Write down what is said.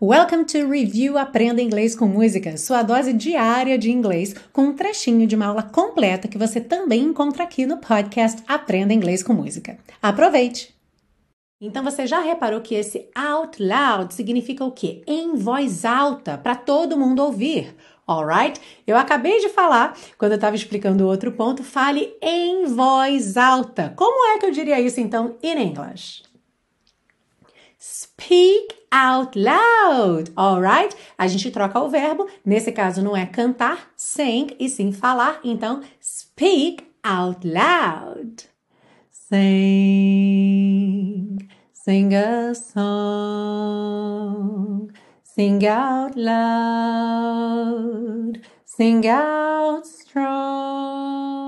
Welcome to Review Aprenda Inglês com Música, sua dose diária de inglês, com um trechinho de uma aula completa que você também encontra aqui no podcast Aprenda Inglês com Música. Aproveite! Então você já reparou que esse out loud significa o quê? Em voz alta, para todo mundo ouvir. Alright? Eu acabei de falar, quando eu estava explicando outro ponto, fale em voz alta. Como é que eu diria isso então em inglês? Speak out loud, alright? A gente troca o verbo, nesse caso não é cantar, sing, e sim falar, então speak out loud. Sing, sing a song, sing out loud, sing out strong.